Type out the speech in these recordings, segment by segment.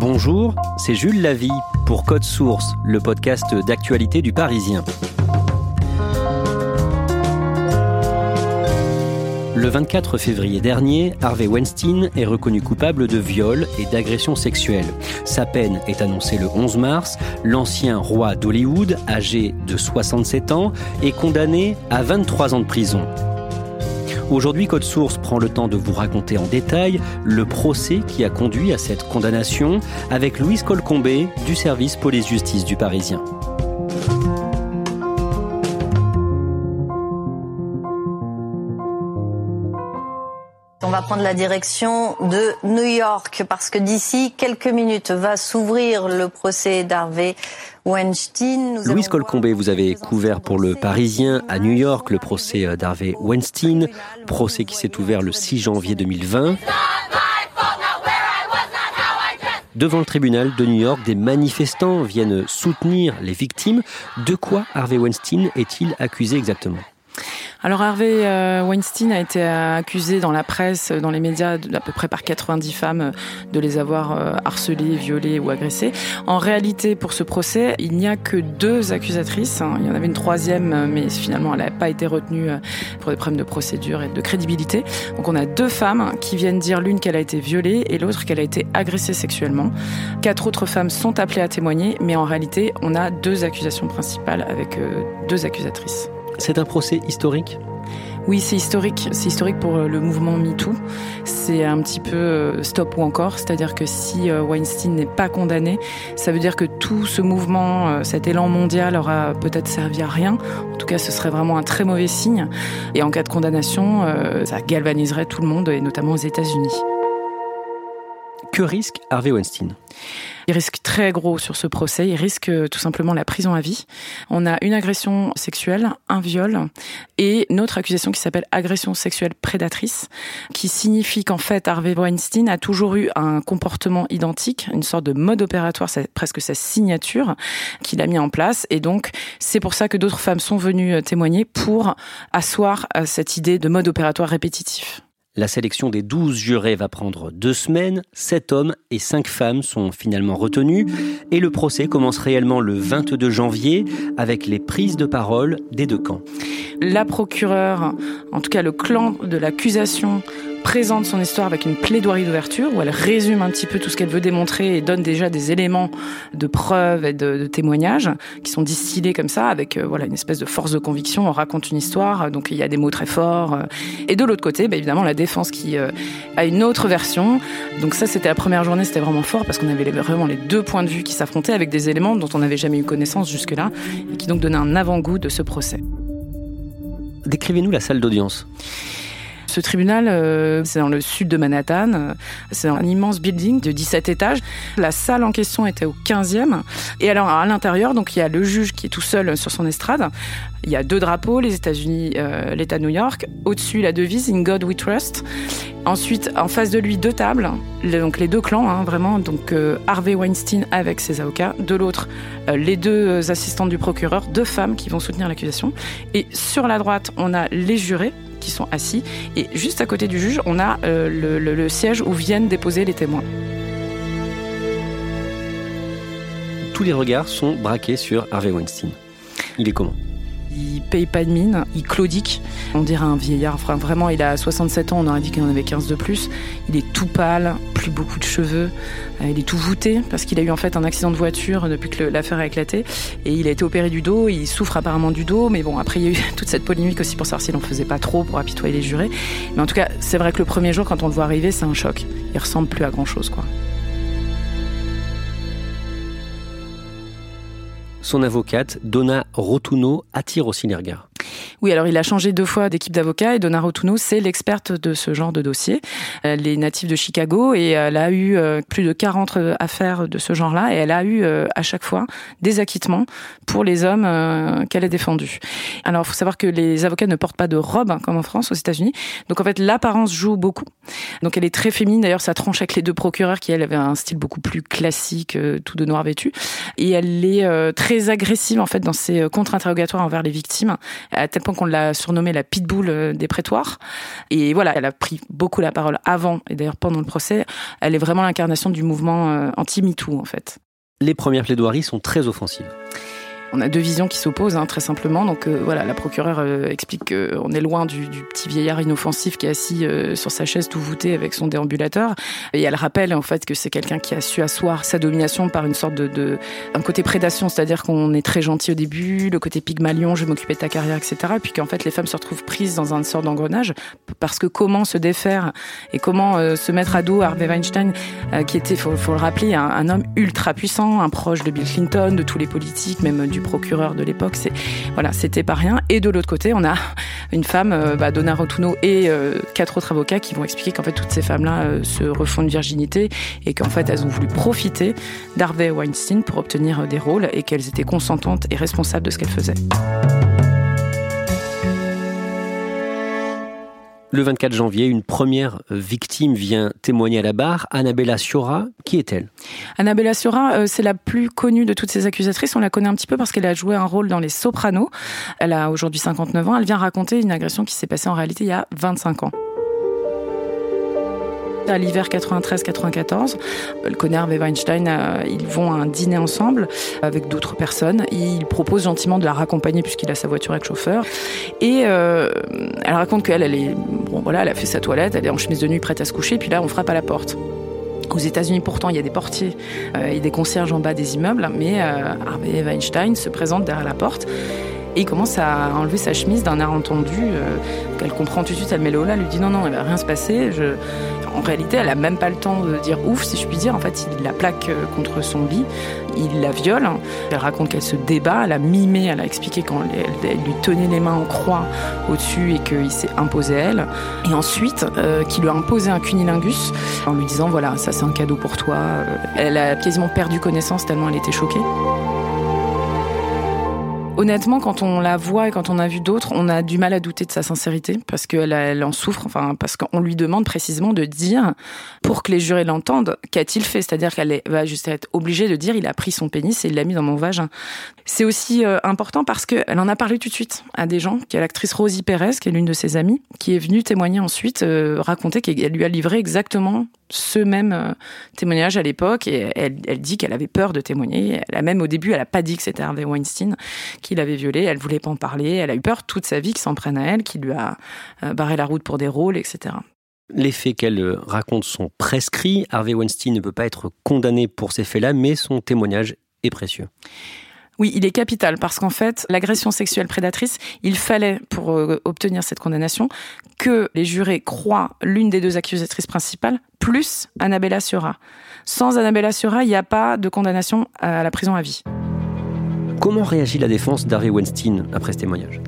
Bonjour, c'est Jules Lavie pour Code Source, le podcast d'actualité du Parisien. Le 24 février dernier, Harvey Weinstein est reconnu coupable de viol et d'agression sexuelle. Sa peine est annoncée le 11 mars. L'ancien roi d'Hollywood, âgé de 67 ans, est condamné à 23 ans de prison. Aujourd'hui, Code Source prend le temps de vous raconter en détail le procès qui a conduit à cette condamnation avec Louise Colcombé du service police-justice du Parisien. Va prendre la direction de New York parce que d'ici quelques minutes va s'ouvrir le procès d'Harvey Weinstein. Louise Colcombé, vous avez couvert pour le Parisien à New York le procès d'Harvey Weinstein, procès qui s'est ouvert le 6 janvier 2020. Devant le tribunal de New York, des manifestants viennent soutenir les victimes. De quoi Harvey Weinstein est-il accusé exactement? Alors Harvey euh, Weinstein a été accusé dans la presse, dans les médias, à peu près par 90 femmes euh, de les avoir euh, harcelées, violées ou agressées. En réalité, pour ce procès, il n'y a que deux accusatrices. Hein. Il y en avait une troisième, mais finalement, elle n'a pas été retenue pour des problèmes de procédure et de crédibilité. Donc on a deux femmes qui viennent dire l'une qu'elle a été violée et l'autre qu'elle a été agressée sexuellement. Quatre autres femmes sont appelées à témoigner, mais en réalité, on a deux accusations principales avec deux accusatrices. C'est un procès historique oui, c'est historique. C'est historique pour euh, le mouvement MeToo. C'est un petit peu euh, stop ou encore. C'est-à-dire que si euh, Weinstein n'est pas condamné, ça veut dire que tout ce mouvement, cet élan mondial aura peut-être servi à rien. En tout cas, ce serait vraiment un très mauvais signe. Et en cas de condamnation, ça galvaniserait tout le monde, et notamment aux États-Unis. Que risque Harvey Weinstein? Il risque très gros sur ce procès. Il risque euh, tout simplement la prison à vie. On a une agression sexuelle, un viol et une autre accusation qui s'appelle agression sexuelle prédatrice, qui signifie qu'en fait Harvey Weinstein a toujours eu un comportement identique, une sorte de mode opératoire, presque sa signature qu'il a mis en place. Et donc c'est pour ça que d'autres femmes sont venues euh, témoigner pour asseoir euh, cette idée de mode opératoire répétitif. La sélection des 12 jurés va prendre deux semaines. Sept hommes et cinq femmes sont finalement retenus. Et le procès commence réellement le 22 janvier avec les prises de parole des deux camps. La procureure, en tout cas le clan de l'accusation, présente son histoire avec une plaidoirie d'ouverture où elle résume un petit peu tout ce qu'elle veut démontrer et donne déjà des éléments de preuves et de, témoignages qui sont distillés comme ça avec euh, voilà une espèce de force de conviction. On raconte une histoire, donc il y a des mots très forts. Euh. et de l'autre côté, bah, évidemment la défense qui euh, a une autre version. Donc ça, c'était la première journée, c'était vraiment fort parce qu'on avait vraiment les deux points de vue qui s'affrontaient avec des éléments dont on n'avait jamais eu connaissance jusque-là et qui donc donnaient un avant-goût de ce procès. Décrivez-nous la salle d'audience. Ce tribunal, euh, c'est dans le sud de Manhattan. C'est un immense building de 17 étages. La salle en question était au 15e. Et alors, à l'intérieur, donc, il y a le juge qui est tout seul sur son estrade. Il y a deux drapeaux, les États-Unis, euh, l'État de New York. Au-dessus, la devise In God We Trust. Ensuite, en face de lui, deux tables, donc les deux clans, hein, vraiment. Donc euh, Harvey Weinstein avec ses avocats. De l'autre, les deux assistantes du procureur, deux femmes qui vont soutenir l'accusation. Et sur la droite, on a les jurés, qui sont assis. Et juste à côté du juge, on a euh, le, siège où viennent déposer les témoins. Tous les regards sont braqués sur Harvey Weinstein. Il est comment? Il paye pas de mine, il claudique. On dirait un vieillard. Enfin, vraiment, il a 67 ans, on aurait dit qu'il en avait 15 de plus. Il est tout pâle, plus beaucoup de cheveux. Euh, il est tout voûté parce qu'il a eu en fait un accident de voiture depuis que l'affaire a éclaté. Et il a été opéré du dos. Il souffre apparemment du dos. Mais bon, après, il y a eu toute cette polémique aussi pour savoir s'il en faisait pas trop pour apitoyer les jurés. Mais en tout cas, c'est vrai que le premier jour, quand on le voit arriver, c'est un choc. Il ressemble plus à grand chose, quoi. Son avocate, Donna Rotuno, attire aussi les regards. Oui, alors il a changé deux fois d'équipe d'avocats et Donna Rotuno, c'est l'experte de ce genre de dossier. Elle est native de Chicago et elle a eu euh, plus de 40 euh, affaires de ce genre-là et elle a eu euh, à chaque fois des acquittements pour les hommes qu'elle a défendus. Alors, il faut savoir que les avocats ne portent pas de robe hein, comme en France, aux États-Unis. Donc en fait, l'apparence joue beaucoup. Donc elle est très féminine. D'ailleurs, ça tranche avec les deux procureurs qui, elle, avaient un style beaucoup plus classique, tout de noir vêtu. Et elle est très agressive en fait dans ses contre-interrogatoires envers les victimes point qu'on l'a surnommée la pitbull euh, des prétoires. Et voilà, elle a pris beaucoup la parole avant et d'ailleurs pendant le procès. Elle est vraiment l'incarnation du mouvement euh, anti-MeToo en fait. Les premières plaidoiries sont très offensives. On a deux visions qui s'opposent, hein, très simplement. Donc euh, voilà, la procureure euh, explique qu'on est loin du, petit vieillard inoffensif qui est assis euh, sur sa chaise tout voûté avec son déambulateur. Et elle rappelle en fait que c'est quelqu'un qui a su asseoir sa domination par une sorte de, de un côté prédation, c'est-à-dire qu'on est très gentil au début, le côté pygmalion, je m'occupais de ta carrière, etc. Et puis qu'en fait les femmes se retrouvent prises dans un sort d'engrenage parce que comment se défaire et comment se mettre à dos Harvey Weinstein, qui était, faut, faut le rappeler, un, un, homme ultra puissant, un proche de Bill Clinton, de tous les politiques, même du procureur de l'époque. C'est voilà, c'était pas rien. Et de l'autre côté, on a une femme, euh, bah, Donna Rotuno et euh, quatre autres avocats qui vont expliquer qu'en fait toutes ces femmes-là euh, se refont de virginité et qu'en fait elles ont voulu profiter d'Harvey Weinstein pour obtenir des rôles et qu'elles étaient consentantes et responsables de ce qu'elles faisaient. Le 24 janvier, une première victime vient témoigner à la barre. Annabella Sciorra, qui est-elle? Annabella Sciorra, euh, c'est la plus connue de toutes ces accusatrices. On la connaît un petit peu parce qu'elle a joué un rôle dans Les Sopranos. Elle a aujourd'hui 59 ans. Elle vient raconter une agression qui s'est passée en réalité il y a 25 ans à l'hiver 93-94. Le connard et Weinstein, euh, ils vont à un dîner ensemble avec d'autres personnes. Il propose gentiment de la raccompagner puisqu'il a sa voiture avec chauffeur. Et euh, elle raconte qu'elle, elle est, bon voilà, elle a fait sa toilette, elle est en chemise de nuit prête à se coucher. Puis là, on frappe à la porte. Aux États-Unis, pourtant, il y a des portiers euh, et des concierges en bas des immeubles, mais euh, Harvey Weinstein se présente derrière la porte et il commence à enlever sa chemise d'un air entendu. Euh, qu'elle comprend tout de suite, elle met elle lui dit non, non, il va rien se passer. En réalité, elle a même pas le temps de dire ouf, si je puis dire. En fait, il la plaque euh, contre son lit, il la viole. Elle raconte qu'elle se débat, elle a mimé, elle a expliqué quand elle, lui tenait les mains en croix au-dessus et qu'il s'est imposé à elle. Et ensuite, euh, qu'il lui a imposé un cunilingus en lui disant voilà, ça c'est un cadeau pour toi. Euh, elle a quasiment perdu connaissance tellement elle était choquée honnêtement, quand on la voit et quand on a vu d'autres, on a du mal à douter de sa sincérité parce qu'elle elle en souffre, enfin parce qu'on lui demande précisément de dire pour que les jurés l'entendent qu'a-t-il fait, c'est-à-dire qu'elle va juste être obligée de dire il a pris son pénis et il l'a mis dans mon vagin. C'est aussi euh, important parce qu'elle en a parlé tout de suite à des gens, qui est l'actrice Rosie Perez, qui est l'une de ses amies, qui est venue témoigner ensuite, euh, raconter qu'elle lui a livré exactement ce même euh, témoignage à l'époque et elle, elle dit qu'elle avait peur de témoigner. Elle a même au début, elle a pas dit que c'était Harvey Weinstein qui l'avait violée. Elle voulait pas en parler. Elle a eu peur toute sa vie qu'il s'en prenne à elle, qu'il lui a euh, barré la route pour des rôles, etc. Les faits qu'elle euh, raconte sont prescrits. Harvey Weinstein ne peut pas être condamné pour ces faits-là, mais son témoignage est précieux. Oui, il est capital parce qu'en fait, l'agression sexuelle prédatrice, il fallait, pour euh, obtenir cette condamnation, que les jurés croient l'une des deux accusatrices principales, plus Annabella Sciorra. Sans Annabella Sciorra, il n'y a pas de condamnation à la prison à vie. Comment réagit la défense d'Harvey Weinstein après ce témoignage?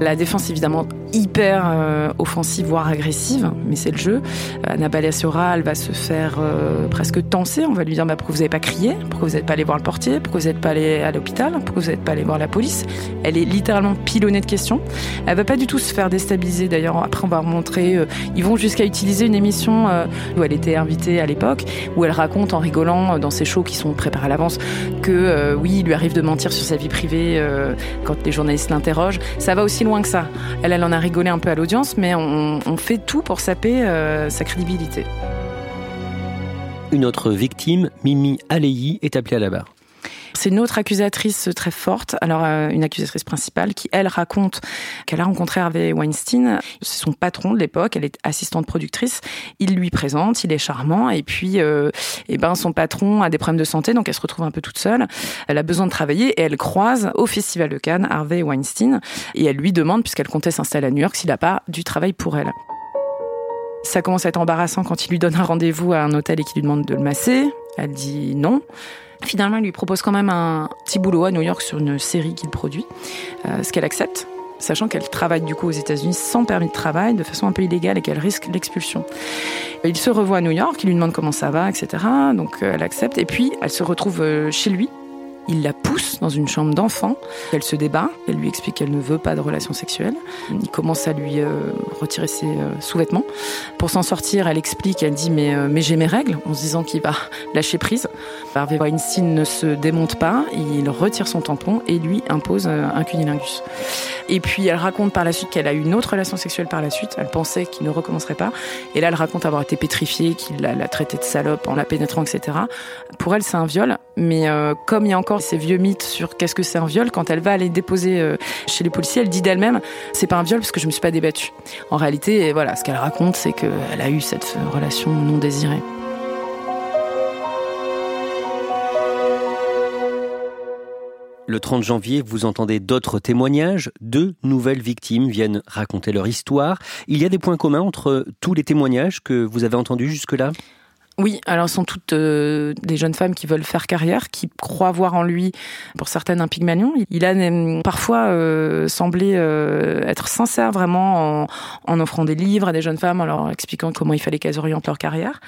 La défense, évidemment, hyper euh, offensive, voire agressive, mais c'est le jeu. Euh, Annabelle Sciorra, elle va se faire euh, presque tenser. On va lui dire bah, pourquoi vous n'avez pas crié? Pourquoi vous n'êtes pas allé voir le portier? Pourquoi vous n'êtes pas allé à l'hôpital? Pourquoi vous n'êtes pas allé voir la police? Elle est littéralement pilonnée de questions. Elle va pas du tout se faire déstabiliser. D'ailleurs, après, on va remontrer. ils vont jusqu'à utiliser une émission où elle était invitée à l'époque, où elle raconte en rigolant dans ses shows qui sont préparés à l'avance que oui, il lui arrive de mentir sur sa vie privée quand les journalistes l'interrogent. Ça va aussi loin que ça. Elle, elle en a rigolé un peu à l'audience, mais on, fait tout pour saper euh, sa crédibilité. Une autre victime, Mimi Aleyi, est appelée à la barre. C'est une autre accusatrice très forte, alors euh, une accusatrice principale qui, elle, raconte qu'elle a rencontré Harvey Weinstein. C'est son patron de l'époque, elle est assistante productrice. Il lui présente, il est charmant, et puis, euh, eh ben, son patron a des problèmes de santé, donc elle se retrouve un peu toute seule. Elle a besoin de travailler et elle croise au Festival de Cannes Harvey Weinstein et elle lui demande, puisqu'elle comptait s'installer à New York, s'il n'a pas du travail pour elle. Ça commence à être embarrassant quand il lui donne un rendez-vous à un hôtel et qu'il lui demande de le masser. Elle dit non. Finalement, il lui propose quand même un petit boulot à New York sur une série qu'il produit, euh, ce qu'elle accepte, sachant qu'elle travaille du coup aux États-Unis sans permis de travail, de façon un peu illégale et qu'elle risque l'expulsion. Il se revoit à New York, il lui demande comment ça va, etc. Donc euh, elle accepte, et puis elle se retrouve euh, chez lui il la pousse dans une chambre d'enfant. Elle se débat. Elle lui explique qu'elle ne veut pas de relation sexuelle. Il commence à lui euh, retirer ses euh, sous-vêtements. Pour s'en sortir, elle explique, elle dit mais, euh, mais j'ai mes règles, en se disant qu'il va lâcher prise. Harvey Weinstein ne se démonte pas. Il retire son tampon et lui impose un cunilingus. Et puis elle raconte par la suite qu'elle a eu une autre relation sexuelle par la suite. Elle pensait qu'il ne recommencerait pas. Et là, elle raconte avoir été pétrifiée, qu'il l'a traité de salope en la pénétrant, etc. Pour elle, c'est un viol. Mais comme il y a encore ces vieux mythes sur qu'est-ce que c'est un viol. Quand elle va aller déposer euh, chez les policiers, elle dit d'elle-même c'est pas un viol parce que je me suis pas débattue. En réalité, voilà, ce qu'elle raconte, c'est qu'elle a eu cette relation non désirée. Le 30 janvier, vous entendez d'autres témoignages. Deux nouvelles victimes viennent raconter leur histoire. Il y a des points communs entre tous les témoignages que vous avez entendus jusque-là? Oui, alors ce sont toutes euh, des jeunes femmes qui veulent faire carrière, qui croient voir en lui, pour certaines, un Pygmalion. Il a parfois euh, semblé euh, être sincère vraiment en, en, offrant des livres à des jeunes femmes, en leur expliquant comment il fallait qu'elles orientent leur carrière.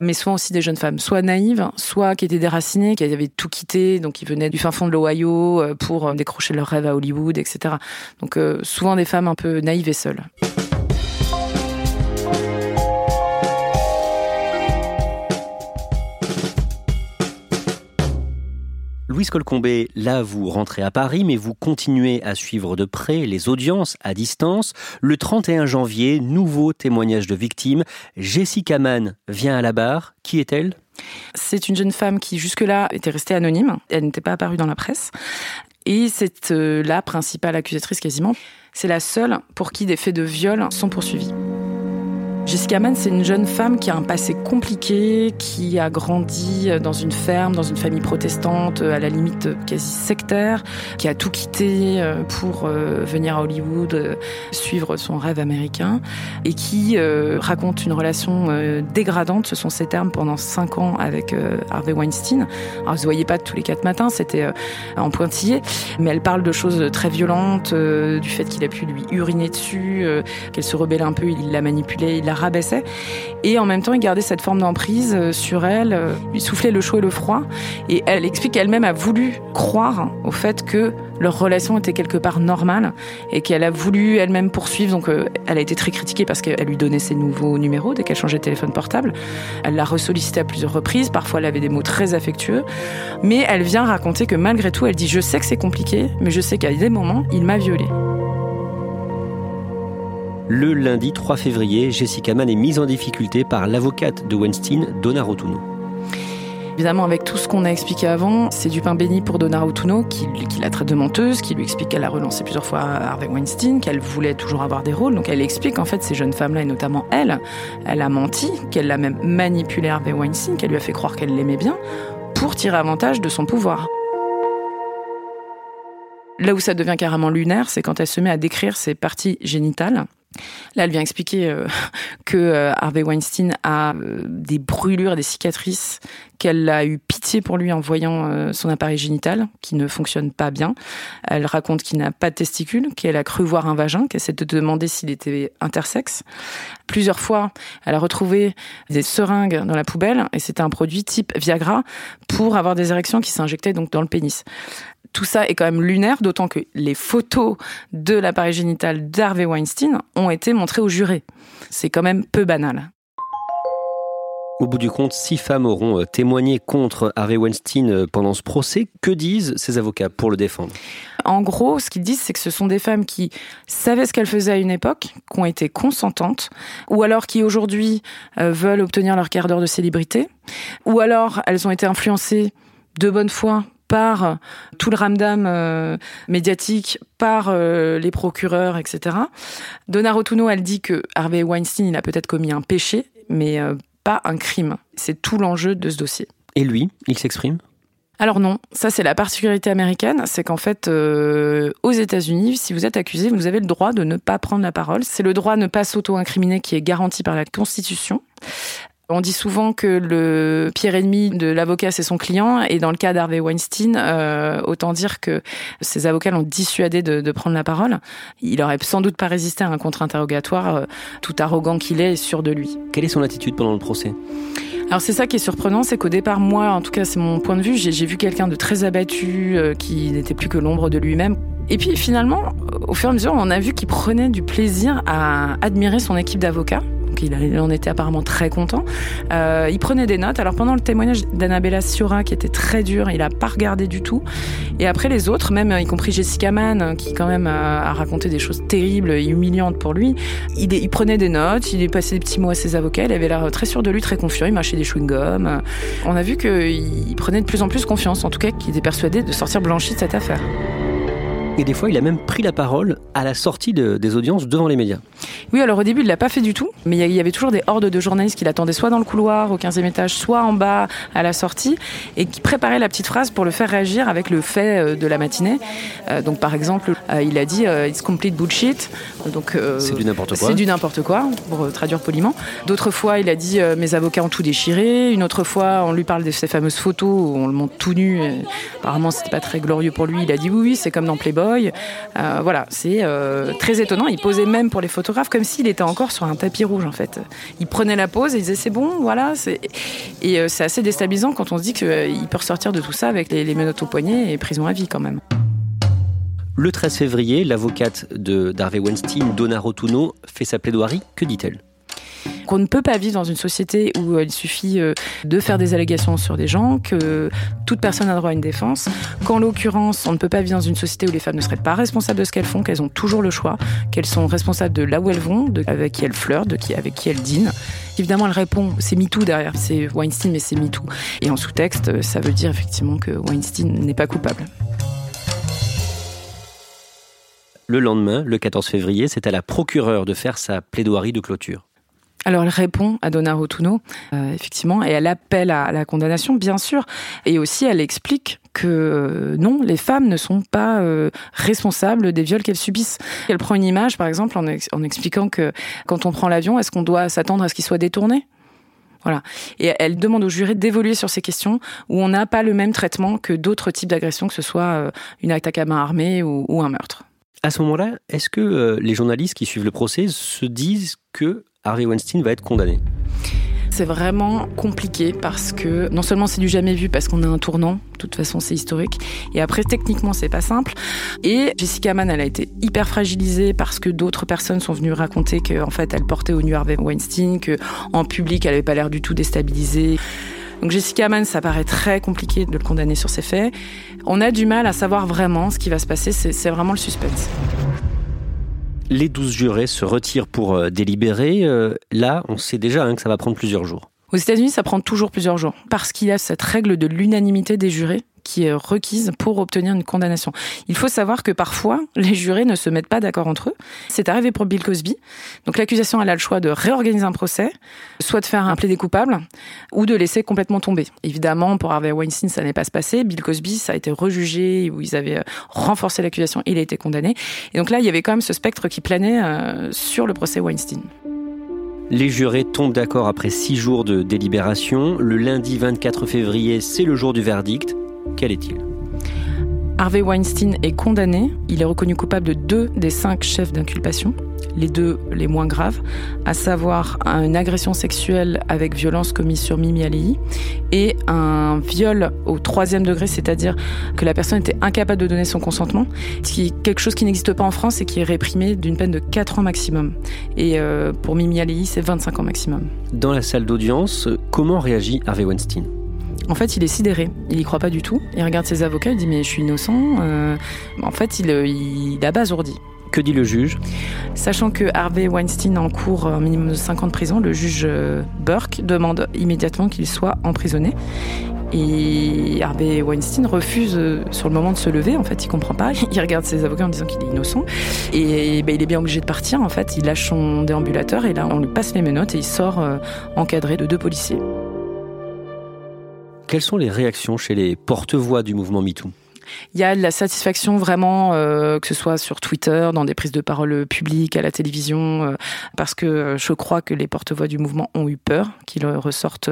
Mais souvent aussi des jeunes femmes, soit naïves, soit qui étaient déracinées, qui avaient tout quitté, donc qui venaient du fin fond de l'Ohio pour décrocher leur rêve à Hollywood, etc. Donc souvent des femmes un peu naïves et seules. Louise Colcombé, là vous rentrez à Paris, mais vous continuez à suivre de près les audiences à distance. Le 31 janvier, nouveau témoignage de victime. Jessica Mann vient à la barre. Qui est-elle? C'est une jeune femme qui jusque-là était restée anonyme. Elle n'était pas apparue dans la presse. Et c'est euh, la principale accusatrice quasiment. C'est la seule pour qui des faits de viol sont poursuivis. Jessica Mann, c'est une jeune femme qui a un passé compliqué, qui a grandi dans une ferme, dans une famille protestante, à la limite quasi sectaire, qui a tout quitté euh, pour euh, venir à Hollywood, euh, suivre son rêve américain, et qui raconte une relation dégradante, ce sont ses termes, pendant cinq ans avec Harvey Weinstein. Alors, vous ne voyez pas tous les quatre matins, c'était en pointillé, mais elle parle de choses très violentes, du fait qu'il a pu lui uriner dessus, qu'elle se rebellait un peu, il l'a manipulé, il l'a rabaissait. Et en même temps, il gardait cette forme d'emprise euh, sur elle, euh, lui soufflait le chaud et le froid. Et elle explique qu'elle-même a voulu croire au fait que leur relation était quelque part normale et qu'elle a voulu elle-même poursuivre. Donc, euh, elle a été très critiquée parce qu'elle lui donnait ses nouveaux numéros dès qu'elle changeait de téléphone portable. Elle l'a ressollicité à plusieurs reprises. Parfois, elle avait des mots très affectueux. Mais elle vient raconter que malgré tout, elle dit Je sais que c'est compliqué, mais je sais qu'à des moments, il m'a violée. Le lundi 3 février, Jessica Mann est mise en difficulté par l'avocate de Weinstein, Donna Rotuno. Évidemment, avec tout ce qu'on a expliqué avant, c'est du pain béni pour Donna Rotuno, qui, la traite de menteuse, qui lui explique qu'elle a relancé plusieurs fois Harvey Weinstein, qu'elle voulait toujours avoir des rôles. Donc elle explique en fait ces jeunes femmes-là, et notamment elle, elle a menti, qu'elle l'a même manipulé Harvey Weinstein, qu'elle lui a fait croire qu'elle l'aimait bien, pour tirer avantage de son pouvoir. Là où ça devient carrément lunaire, c'est quand elle se met à décrire ses parties génitales Là, elle vient expliquer euh, que euh, Harvey Weinstein a euh, des brûlures, des cicatrices, qu'elle a eu pitié pour lui en voyant son appareil génital, qui ne fonctionne pas bien. Elle raconte qu'il n'a pas de testicules, qu'elle a cru voir un vagin, qu'elle s'est demandé s'il était intersexe. Plusieurs fois, elle a retrouvé des seringues dans la poubelle, et c'était un produit type Viagra pour avoir des érections qui s'injectaient donc dans le pénis tout ça est quand même lunaire, d'autant que les photos de l'appareil génital d'Harvey Weinstein ont été montrées au juré. C'est quand même peu banal. Au bout du compte, six femmes auront euh, témoigné contre Harvey Weinstein euh, pendant ce procès. Que disent ces avocats pour le défendre? En gros, ce qu'ils disent, c'est que ce sont des femmes qui savaient ce qu'elles faisaient à une époque, qui ont été consentantes, ou alors qui aujourd'hui euh, veulent obtenir leur quart d'heure de célébrité, ou alors elles ont été influencées de bonne foi par tout le ramdam euh, médiatique, par euh, les procureurs, etc. Donna Rotuno, elle dit que Harvey Weinstein, il a peut-être commis un péché, mais euh, pas un crime. C'est tout l'enjeu de ce dossier. Et lui, il s'exprime? Alors non, ça c'est la particularité américaine, c'est qu'en fait, aux États-Unis, si vous êtes accusé, vous avez le droit de ne pas prendre la parole. C'est le droit de ne pas s'auto-incriminer qui est garanti par la Constitution. On dit souvent que le pire ennemi de l'avocat, c'est son client. Et dans le cas d'Harvey Weinstein, euh, autant dire que ses avocats l'ont dissuadé de, prendre la parole. Il aurait sans doute pas résisté à un contre-interrogatoire, euh, tout arrogant qu'il est et sûr de lui. Quelle est son attitude pendant le procès? Alors c'est ça qui est surprenant, c'est qu'au départ, moi, en tout cas c'est mon point de vue, j'ai vu quelqu'un de très abattu, euh, qui n'était plus que l'ombre de lui-même. Et puis finalement, au fur et à mesure, on a vu qu'il prenait du plaisir à admirer son équipe d'avocats il, en était apparemment très content. Euh, il prenait des notes. Alors pendant le témoignage d'Annabella Sciorra, qui était très dur, il a pas regardé du tout. Et après les autres, même y compris Jessica Mann, qui quand même a, raconté des choses terribles et humiliantes pour lui, il, il, prenait des notes, il passait des petits mots à ses avocats, il avait l'air très sûr de lui, très confiant, il mâchait des chewing-gums. On a vu qu'il prenait de plus en plus confiance, en tout cas qu'il était persuadé de sortir blanchi de cette affaire. Et des fois, il a même pris la parole à la sortie des audiences devant les médias. Oui, alors au début, il l'a pas fait du tout, mais il y avait toujours des hordes de journalistes qui l'attendaient soit dans le couloir, au 15e étage, soit en bas à la sortie, et qui préparaient la petite phrase pour le faire réagir avec le fait euh, de la matinée. Euh, donc, par exemple, euh, il a dit It's complete bullshit. Donc, c'est du n'importe quoi. C'est du n'importe quoi, pour traduire poliment. D'autres fois, il a dit Mes avocats ont tout déchiré. Une autre fois, on lui parle de ces fameuses photos où on le montre tout nu. Et apparemment, c'était pas très glorieux pour lui. Il a dit Oui, oui, c'est comme dans Playboy. Euh, voilà, c'est euh, très étonnant. Il posait même pour les photographes comme s'il était encore sur un tapis rouge en fait. Il prenait la pose et il disait c'est bon, voilà. Et euh, c'est assez déstabilisant quand on se dit qu'il peut ressortir de tout ça avec les, les menottes au poignet et prison à vie quand même. Le 13 février, l'avocate de d'Harvey Weinstein, Donna Rotuno, fait sa plaidoirie. Que dit-elle? Qu'on ne peut pas vivre dans une société où il suffit euh, de faire des allégations sur des gens, que toute personne a droit à une défense, qu'en l'occurrence, on ne peut pas vivre dans une société où les femmes ne seraient pas responsables de ce qu'elles font, qu'elles ont toujours le choix, qu'elles sont responsables de là où elles vont, avec qui elles qui, avec qui elles dînent. Évidemment, elle répond, c'est MeToo derrière, c'est Weinstein, mais c'est MeToo. Et en sous-texte, ça veut dire effectivement que Weinstein n'est pas coupable. Le lendemain, le 14 février, c'est à la procureure de faire sa plaidoirie de clôture. Alors elle répond à Donna Rotuno, euh, effectivement, et elle appelle à, la condamnation, bien sûr, et aussi elle explique que euh, non, les femmes ne sont pas euh, responsables des viols qu'elles subissent. Elle prend une image, par exemple, en, expliquant que quand on prend l'avion, est-ce qu'on doit s'attendre à ce qu'il soit détourné? Voilà. Et elle demande aux jurés d'évoluer sur ces questions où on n'a pas le même traitement que d'autres types d'agressions, que ce soit une attaque à main armée ou un meurtre. À ce moment-là, est-ce que les journalistes qui suivent le procès se disent que Harvey Weinstein va être condamné c'est vraiment compliqué parce que non seulement c'est du jamais vu parce qu'on a un tournant, de toute façon c'est historique, et après techniquement c'est pas simple. Et Jessica Mann, elle a été hyper fragilisée parce que d'autres personnes sont venues raconter qu'en fait elle portait au nu Harvey Weinstein, que en public elle avait pas l'air du tout déstabilisée. Donc Jessica Mann, ça paraît très compliqué de le condamner sur ces faits. On a du mal à savoir vraiment ce qui va se passer, c'est vraiment le suspense. Les douze jurés se retirent pour euh, délibérer. Euh, là, on sait déjà hein, que ça va prendre plusieurs jours. Aux États-Unis, ça prend toujours plusieurs jours parce qu'il y a cette règle de l'unanimité des jurés qui est requise pour obtenir une condamnation. Il faut savoir que parfois, les jurés ne se mettent pas d'accord entre eux. C'est arrivé pour Bill Cosby. Donc l'accusation, elle a le choix de réorganiser un procès, soit de faire un plaidé coupable, ou de laisser complètement tomber. Évidemment, pour Harvey Weinstein, ça n'est pas se passé. Bill Cosby, ça a été rejugé, où ils avaient euh, renforcé l'accusation, il a été condamné. Et donc là, il y avait quand même ce spectre qui planait euh, sur le procès Weinstein. Les jurés tombent d'accord après six jours de délibération. Le lundi 24 février, c'est le jour du verdict. Quel est-il? Harvey Weinstein est condamné. Il est reconnu coupable de deux des cinq chefs d'inculpation, les deux les moins graves, à savoir une agression sexuelle avec violence commise sur Mimi Alei et un viol au troisième degré, c'est-à-dire que la personne était incapable de donner son consentement, ce qui est quelque chose qui n'existe pas en France et qui est réprimé d'une peine de 4 ans maximum. Et euh, pour Mimi Alei, c'est 25 ans maximum. Dans la salle d'audience, comment réagit Harvey Weinstein? En fait, il est sidéré. Il y croit pas du tout. Il regarde ses avocats, il dit mais je suis innocent. Euh, en fait, il, il abasourdi. Que dit le juge? Sachant que Harvey Weinstein encourt un minimum de 5 ans de prison, le juge euh, Burke demande immédiatement qu'il soit emprisonné. Et Harvey Weinstein refuse euh, sur le moment de se lever. En fait, il comprend pas. Il regarde ses avocats en disant qu'il est innocent. Et ben, il est bien obligé de partir. En fait, il lâche son déambulateur et là, on lui passe les menottes et il sort euh, encadré de deux policiers. Quelles sont les réactions chez les porte-voix du mouvement MeToo? Il y a de la satisfaction vraiment, euh, que ce soit sur Twitter, dans des prises de parole publiques, à la télévision, euh, parce que euh, je crois que les porte-voix du mouvement ont eu peur qu'ils ressortent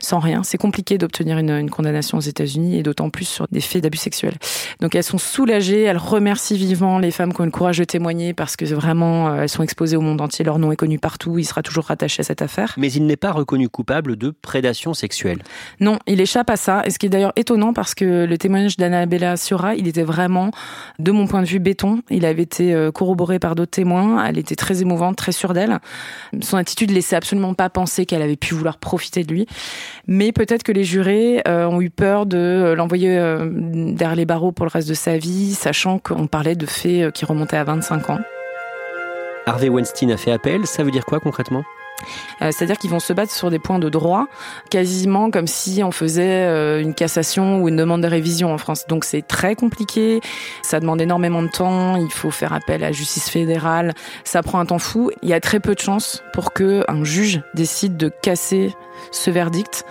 sans rien. C'est compliqué d'obtenir une, une, condamnation aux États-Unis et d'autant plus sur des faits d'abus sexuels. Donc elles sont soulagées, elles remercient vivement les femmes qui ont le courage de témoigner parce que vraiment elles sont exposées au monde entier, leur nom est connu partout, il sera toujours rattaché à cette affaire. Mais il n'est pas reconnu coupable de prédation sexuelle. Non, il échappe à ça, et ce qui est d'ailleurs étonnant parce que le témoignage d'Annabella Il était vraiment, de mon point de vue, béton. Il avait été euh, corroboré par d'autres témoins. Elle était très émouvante, très sûre d'elle. Son attitude laissait absolument pas penser qu'elle avait pu vouloir profiter de lui. Mais peut-être que les jurés euh, ont eu peur de euh, l'envoyer derrière les barreaux pour le reste de sa vie, sachant qu'on parlait de faits qui remontaient à 25 ans. Harvey Weinstein a fait appel. Ça veut dire quoi concrètement? Euh, c'est-à-dire qu'ils vont se battre sur des points de droit, quasiment comme si on faisait euh, une cassation ou une demande de révision en France. Donc c'est très compliqué, ça demande énormément de temps, il faut faire appel à la justice fédérale, ça prend un temps fou. Il y a très peu de chances pour que un juge décide de casser ce verdict.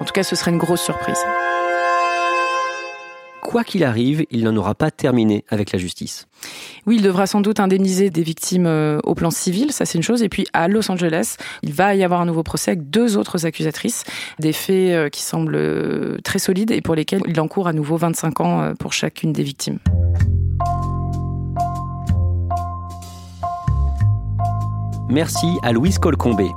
En tout cas, ce serait une grosse surprise quoi qu'il arrive, il n'en aura pas terminé avec la justice. Oui, il devra sans doute indemniser des victimes euh, au plan civil, ça c'est une chose. Et puis à Los Angeles, il va y avoir un nouveau procès avec deux autres accusatrices, des faits euh, qui semblent euh, très solides et pour lesquels il encourt à nouveau 25 ans pour chacune des victimes. Merci à Louise Colcombé.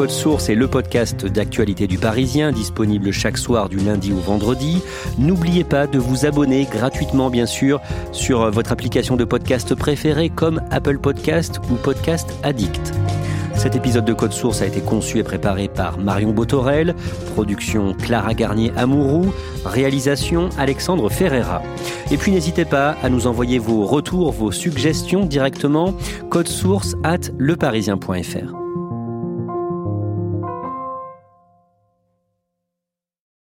Code Source est le podcast d'actualité du Parisien, disponible chaque soir du lundi au vendredi. N'oubliez pas de vous abonner gratuitement, bien sûr, sur votre application de podcast préférée comme Apple Podcast ou Podcast Addict. Cet épisode de Code Source a été conçu et préparé par Marion Botorel, production Clara Garnier Amourou, réalisation Alexandre Ferreira. Et puis n'hésitez pas à nous envoyer vos retours, vos suggestions directement, code source at leparisien.fr.